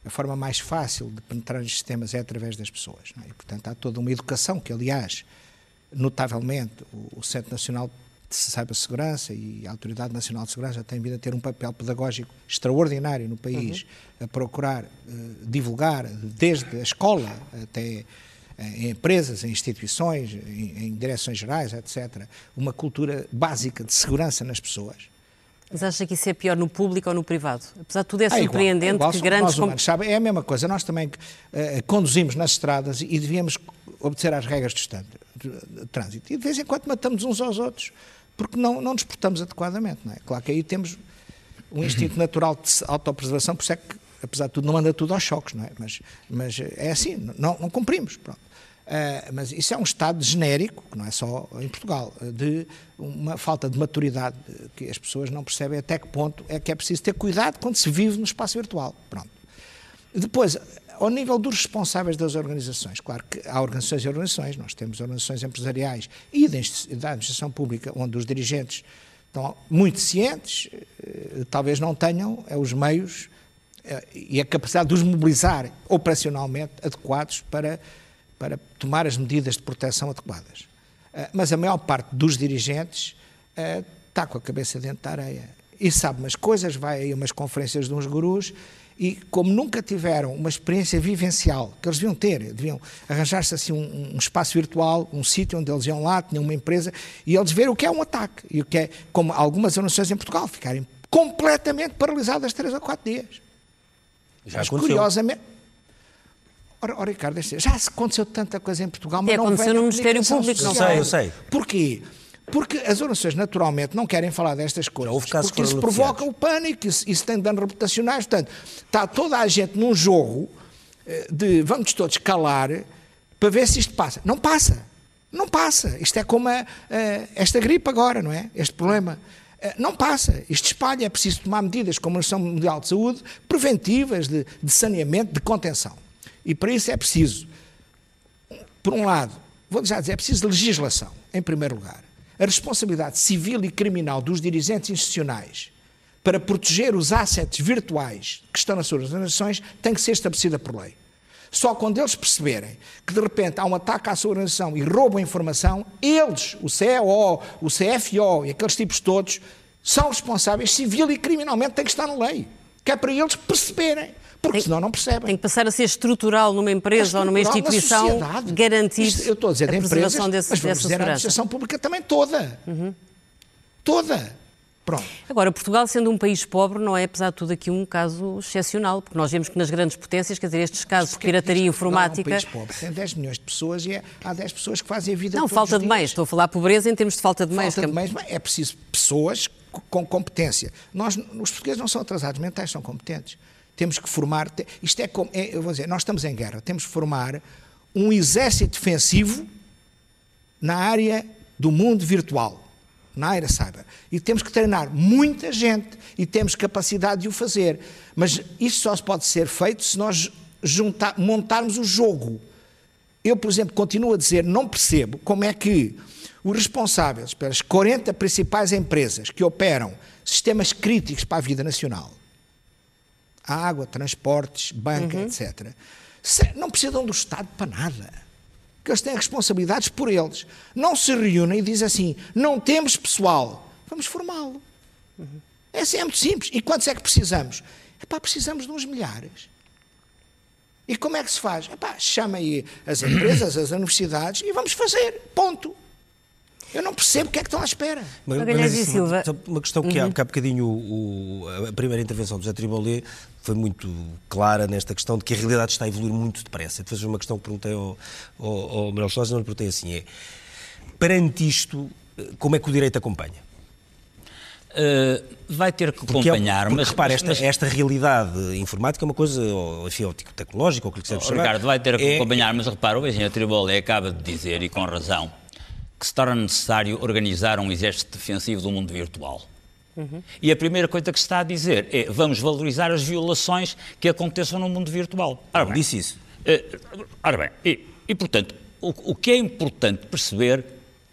a forma mais fácil de penetrar nos sistemas é através das pessoas. É? E, portanto, há toda uma educação que, aliás, notavelmente, o Centro Nacional de Segurança e a Autoridade Nacional de Segurança tem vindo a ter um papel pedagógico extraordinário no país, uhum. a procurar uh, divulgar, desde a escola até uh, em empresas, em instituições, em, em, direções gerais, etc., uma cultura básica de segurança nas pessoas. Mas acha que isso é pior no público ou no privado? Apesar de tudo, é, é surpreendente igual, é igual, que grandes... Nós humanos, sabe, é a mesma coisa. Nós também uh, conduzimos nas estradas e devíamos obedecer às regras de trânsito. E de vez em quando matamos uns aos outros porque não, não nos portamos adequadamente. Não é? Claro que aí temos um instinto natural de autopreservação, por isso é que, apesar de tudo, não anda tudo aos choques, não é? Mas, mas é assim, não, não cumprimos. Pronto. Uh, mas isso é um estado genérico, que não é só em Portugal, de uma falta de maturidade que as pessoas não percebem até que ponto é que é preciso ter cuidado quando se vive no espaço virtual. Pronto. Depois, ao nível dos responsáveis das organizações, claro que há organizações e organizações, nós temos organizações empresariais e da administração pública, onde os dirigentes estão muito cientes, eh, talvez não tenham é, os meios eh, e a capacidade de os mobilizar operacionalmente adequados para, para tomar as medidas de proteção adequadas. Eh, mas a maior parte dos dirigentes está com a cabeça dentro da areia e sabe umas coisas, vai a umas conferências de uns gurus e como nunca tiveram uma experiência vivencial que eles deviam ter, deviam arranjar-se assim um, um, espaço virtual, um sítio onde eles iam lá, tinham uma empresa, e eles verem o que é um ataque, e o que é, como algumas organizações em Portugal, ficarem completamente paralisadas três ou quatro dias. Já mas, aconteceu. curiosamente, Ora, ora, Ricardo, já se aconteceu tanta coisa em Portugal, mas é, não aconteceu no Ministério Público. Não sei, eu sei. Porquê? Porque as organizações naturalmente não querem falar destas coisas, porque isso provoca o pânico, isso, isso tem danos reputacionais. Portanto, está toda a gente num jogo eh, de vamos todos calar para ver se isto passa. Não passa. Não passa. Isto é como a, a, esta gripe agora, não é? Este problema. Eh, não passa. Isto espalha. É preciso tomar medidas como a Organização Mundial de Saúde preventivas, de, de saneamento, de contenção. E para isso é preciso, por um lado, vou já dizer, é preciso legislação, em primeiro lugar a responsabilidade civil e criminal dos dirigentes institucionais para proteger os assets virtuais que estão nas suas organizações tem que ser estabelecida por lei. Só quando eles perceberem que de repente há um ataque à sua organização e roubam informação, eles, o CEO, o CFO e aqueles tipos todos, são responsáveis civil e criminalmente, tem que estar na lei. Que é para eles perceberem porque tem, senão não percebem. Tem que passar a ser estrutural numa empresa é ou numa instituição garantir Isto, eu estou a dizer a empresas, desse, mas vamos dizer a administração pública também toda. Uhum. Toda. Pronto. Agora, Portugal, sendo um país pobre, não é, apesar de tudo, aqui um caso excepcional, porque nós vemos que nas grandes potências, quer dizer, estes casos de pirataria informática. É um país pobre, tem 10 milhões de pessoas e é, há 10 pessoas que fazem a vida Não, falta de meios. Estou a falar pobreza em termos de falta de meios. Falta de é- meios, é preciso pessoas com competência. Nós, os portugueses não são atrasados mentais, são competentes. Temos que formar. Isto é como. é, eu vou dizer, nós estamos em guerra. Temos que formar um exército defensivo na área do mundo virtual, na área cyber. E temos que treinar muita gente e temos capacidade de o fazer. Mas isso só pode ser feito se nós juntar, montarmos o jogo. Eu, por exemplo, continuo a dizer, não percebo como é que os responsáveis pelas 40 principais empresas que operam sistemas críticos para a vida nacional, água, transportes, banca, etc., se- não precisam do Estado para nada. Que eles têm responsabilidades por eles. Não se reúnem e dizem assim: não temos pessoal, vamos formá-lo. É assim, é muito simples. E quantos é que precisamos? Epá, precisamos de uns milhares. E como é que se faz? Epá, chama aí as [coughs] empresas, as universidades e vamos fazer. Ponto. Eu não percebo o que é que estão à espera. Mas- Magalhães mas e isso, Silva. só Uma questão que há, que há bocadinho o- o- a primeira intervenção do José Tribolé foi muito clara nesta questão de que a realidade está a evoluir muito depressa. Depois uma questão que perguntei ao, ao, ao Manuel Sousa, não lhe perguntei assim, é perante isto, como é que o direito acompanha? Uh, vai ter que Porque, é- acompanhar, porque mas, repara, esta, mas- esta realidade informática é uma coisa, ou, enfim, ou tecnológica, ou o que lhe quiser Oh, chamar. Ricardo, vai ter que é- acompanhar, mas repara, o engenheiro Tribolé acaba de dizer, e com razão, que se torna necessário organizar um exército defensivo do mundo virtual. E a primeira coisa que se está a dizer é vamos valorizar as violações que aconteçam no mundo virtual. Ora bem, disse isso. eh, ora bem, e, e, portanto, o, o que é importante perceber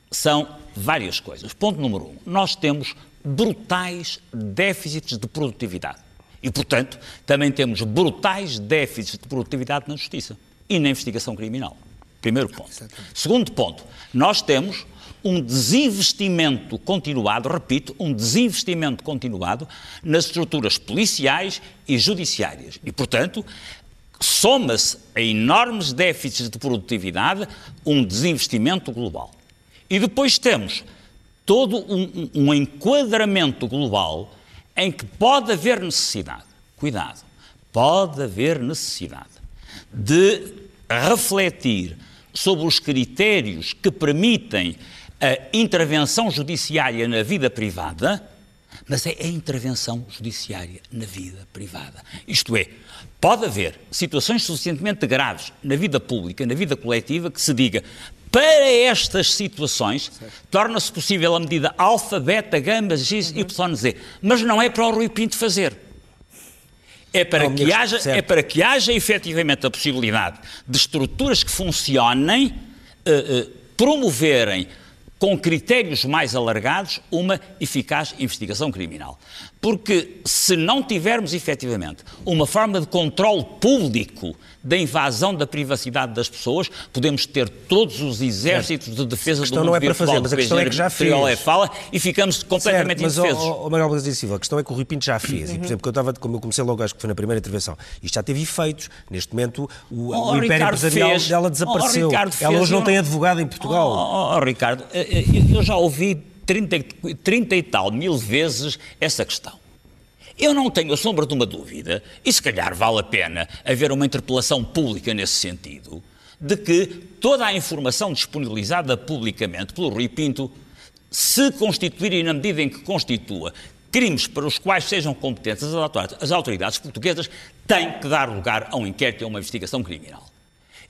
são várias coisas. Ponto número um, nós temos brutais déficits de produtividade. E, portanto, também temos brutais déficits de produtividade na justiça e na investigação criminal. Primeiro ponto. Segundo ponto, nós temos um desinvestimento continuado, repito, um desinvestimento continuado nas estruturas policiais e judiciárias. E, portanto, soma-se a enormes déficits de produtividade um desinvestimento global. E depois temos todo um, um- enquadramento global em que pode haver necessidade, cuidado, pode haver necessidade de refletir sobre os critérios que permitem a intervenção judiciária na vida privada, mas é a intervenção judiciária na vida privada. Isto é, pode haver situações suficientemente graves na vida pública, na vida coletiva, que se diga para estas situações torna-se possível a medida alfa, beta, gama, x, y, z. Mas não é para o Rui Pinto fazer. É para, Não, que haja, certo. é para que haja efetivamente a possibilidade de estruturas que funcionem eh, eh, promoverem com critérios mais alargados uma eficaz investigação criminal. Porque se não tivermos efetivamente uma forma de controle público da invasão da privacidade das pessoas, podemos ter todos os exércitos de defesa do mundo não é para fazer, mas a questão é que já fez. fala e ficamos completamente Certo, mas, indefesos. ó, Manuel Brasil Silva, a questão é que o Rui Pinto já fez. E, por exemplo, que eu estava, como eu comecei logo, acho que foi na primeira intervenção, isto já teve efeitos. Neste momento, o, Oh, o império empresarial fez. dela Oh, desapareceu. Ricardo Ela hoje não tem advogado em Portugal. Oh, oh, oh, Ricardo, eh, eh, eu já ouvi 30, e- 30 e tal mil vezes essa questão. Eu não tenho a sombra de uma dúvida, e se calhar vale a pena haver uma interpelação pública nesse sentido, de que toda a informação disponibilizada publicamente pelo Rui Pinto, se constituir e na medida em que constitua crimes para os quais sejam competentes as autoridades, as autoridades portuguesas, têm que dar lugar a um inquérito e a uma investigação criminal.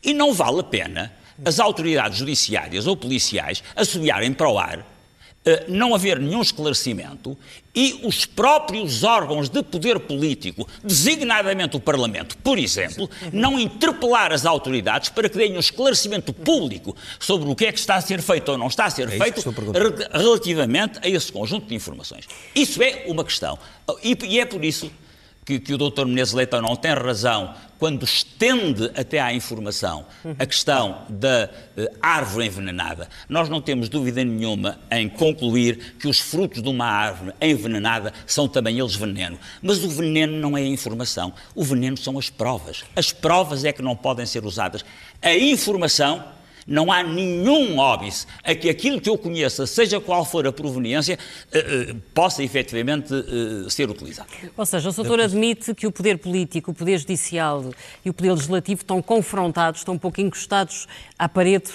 E não vale a pena as autoridades judiciárias ou policiais assobiarem para o ar, não haver nenhum esclarecimento e os próprios órgãos de poder político, designadamente o Parlamento, por exemplo, não interpelar as autoridades para que deem um esclarecimento público sobre o que é que está a ser feito ou não está a ser É feito relativamente a esse conjunto de informações. Isso é uma questão. E é por isso que, que o Dr. Menezes Leitão não tem razão quando estende até à informação a questão da eh, árvore envenenada. Nós não temos dúvida nenhuma em concluir que os frutos de uma árvore envenenada são também eles veneno. Mas o veneno não é a informação, o veneno são as provas. As provas é que não podem ser usadas. A informação Não há nenhum óbice a que aquilo que eu conheça, seja qual for a proveniência, uh, uh, possa efetivamente uh, ser utilizado. Ou seja, o Soutor admite que o poder político, o poder judicial e o poder legislativo estão confrontados, estão um pouco encostados à parede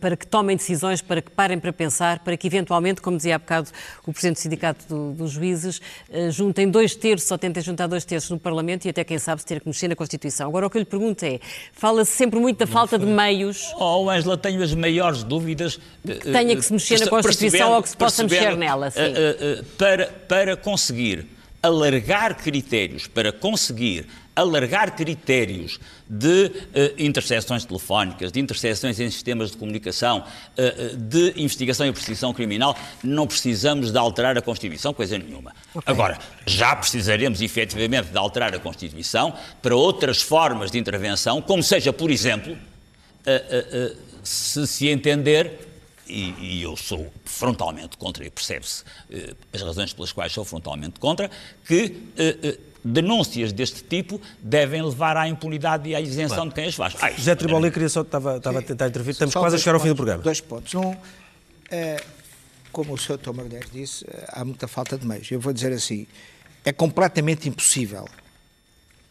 para que tomem decisões, para que parem para pensar, para que eventualmente, como dizia há bocado o Presidente do Sindicato do, dos Juízes, juntem dois terços ou tentem juntar dois terços no Parlamento e até, quem sabe, se ter que mexer na Constituição. Agora, o que eu lhe pergunto é, fala-se sempre muito da falta de meios... Oh, Angela, tenho as maiores dúvidas... Que tenha que se mexer na Constituição ou que se possa mexer nela, sim. Para, para conseguir alargar critérios, para conseguir alargar critérios de uh, interseções telefónicas, de interseções em sistemas de comunicação, de investigação e perseguição criminal, não precisamos de alterar a Constituição, coisa nenhuma. Okay. Agora, já precisaremos efetivamente de alterar a Constituição para outras formas de intervenção, como seja, por exemplo, uh, se se entender e, e, eu sou frontalmente contra, e percebe-se eh, as razões pelas quais sou frontalmente contra, que eh, eh, denúncias deste tipo devem levar à impunidade e à isenção claro. de quem as faz. Ai, José Tribolli queria só, estava, estava a tentar intervir, estamos Só quase a chegar ao fim do programa. Dois pontos. Um, é, como o Sr. Tomar disse, há muita falta de meios. Eu vou dizer assim, é completamente impossível,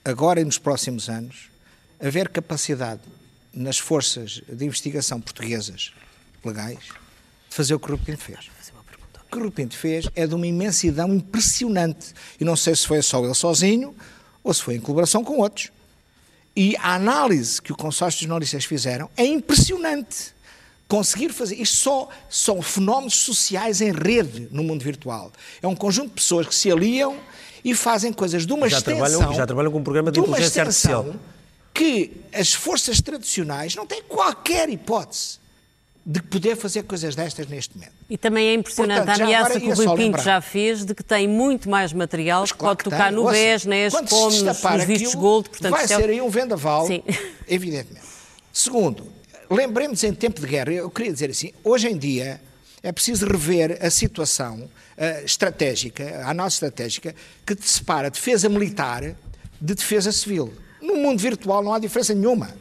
agora e nos próximos anos, haver capacidade nas forças de investigação portuguesas legais fazer o que o Pinto fez. O que o Pinto fez é de uma imensidão impressionante. E não sei se foi só ele sozinho ou se foi em colaboração com outros. E a análise que o consórcio de jornalistas fizeram é impressionante. Conseguir fazer. Isto só são fenómenos sociais em rede no mundo virtual. É um conjunto de pessoas que se aliam e fazem coisas de uma já extensão. Trabalham, já trabalham com um programa de, de inteligência artificial. Que as forças tradicionais não têm qualquer hipótese de poder fazer coisas destas neste momento. E também é impressionante Portanto, a ameaça que o Rui Pinto lembrar. já fez de que tem muito mais material que claro pode que tocar tem. no BES, na ESCOM, nos, nos vistos Gold. Portanto, vai é ser aí um vendaval, Sim. [laughs] evidentemente. Segundo, lembremos em tempo de guerra, eu queria dizer assim, hoje em dia é preciso rever a situação uh, estratégica, a nossa estratégica, que separa defesa militar de defesa civil. No mundo virtual não há diferença nenhuma.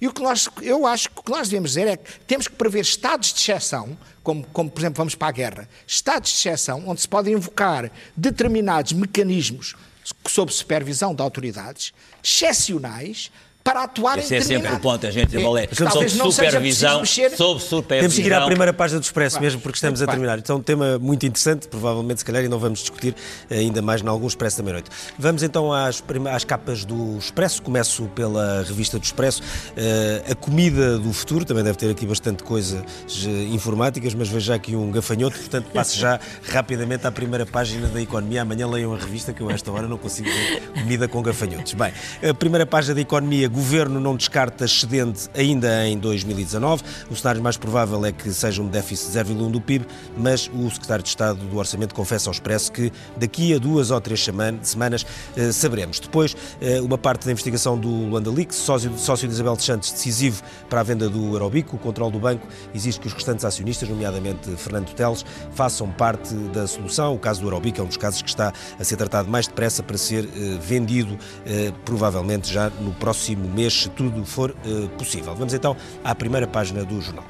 E o que nós, eu acho que o que nós devemos dizer é que temos que prever estados de exceção, como, como por exemplo vamos para a guerra, estados de exceção onde se podem invocar determinados mecanismos sob supervisão de autoridades excepcionais para atuar Esse em é sempre o ponto, a gente é, sob supervisão, sob supervisão. Temos que ir à primeira página do Expresso mesmo, porque estamos a terminar. Então, um tema muito interessante, provavelmente, se calhar, e não vamos discutir ainda mais em algum Expresso da meia-noite. Vamos então às, às capas do Expresso. Começo pela revista do Expresso. Uh, a comida do futuro, também deve ter aqui bastante coisas informáticas, mas vejo já aqui um gafanhoto, portanto, passo já [laughs] rapidamente à primeira página da Economia. Amanhã leiam a revista, que eu a esta hora não consigo ver comida com gafanhotos. Bem, a primeira página da Economia Governo não descarta excedente ainda em 2019. O cenário mais provável é que seja um déficit de 0,1 do PIB, mas o secretário de Estado do Orçamento confessa ao Expresso que daqui a duas ou três semanas eh, saberemos. Depois, eh, uma parte da investigação do Luanda Leaks, sócio, sócio de Isabel de Santos, decisivo para a venda do Eurobico, o controle do banco, exige que os restantes acionistas, nomeadamente Fernando Teles, façam parte da solução. O caso do Eurobico é um dos casos que está a ser tratado mais depressa para ser eh, vendido, provavelmente já no próximo próximo mês, se tudo for uh, possível. Vamos então à primeira página do jornal.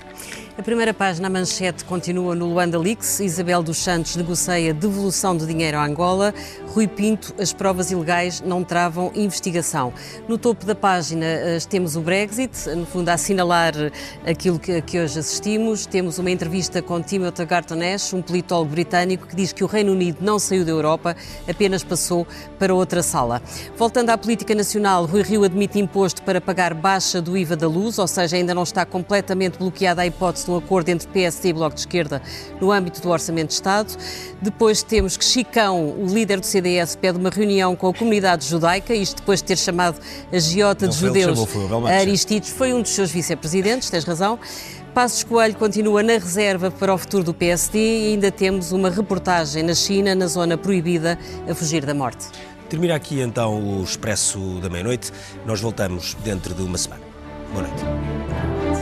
A primeira página, a manchete, continua no Luanda Leaks. Isabel dos Santos negocia devolução de dinheiro à Angola. Rui Pinto, as provas ilegais não travam investigação. No topo da página eh, temos o Brexit, no fundo a assinalar aquilo que, que hoje assistimos. Temos uma entrevista com Timothy Garton Ash, um politólogo britânico, que diz que o Reino Unido não saiu da Europa, apenas passou para outra sala. Voltando à política nacional, Rui Rio admite imposto para pagar baixa do IVA da luz, ou seja, ainda não está completamente bloqueada a hipótese de um acordo entre PSD e Bloco de Esquerda no âmbito do Orçamento de Estado. Depois temos que Chicão, o líder do CDS, pede uma reunião com a comunidade judaica, isto depois de ter chamado a giota de judeus chamou, Aristides, foi um dos seus vice-presidentes, tens razão. Passos Coelho continua na reserva para o futuro do PSD e ainda temos uma reportagem na China, na zona proibida, a fugir da morte. Termina aqui então o Expresso da Meia-Noite. Nós voltamos dentro de uma semana. Boa noite.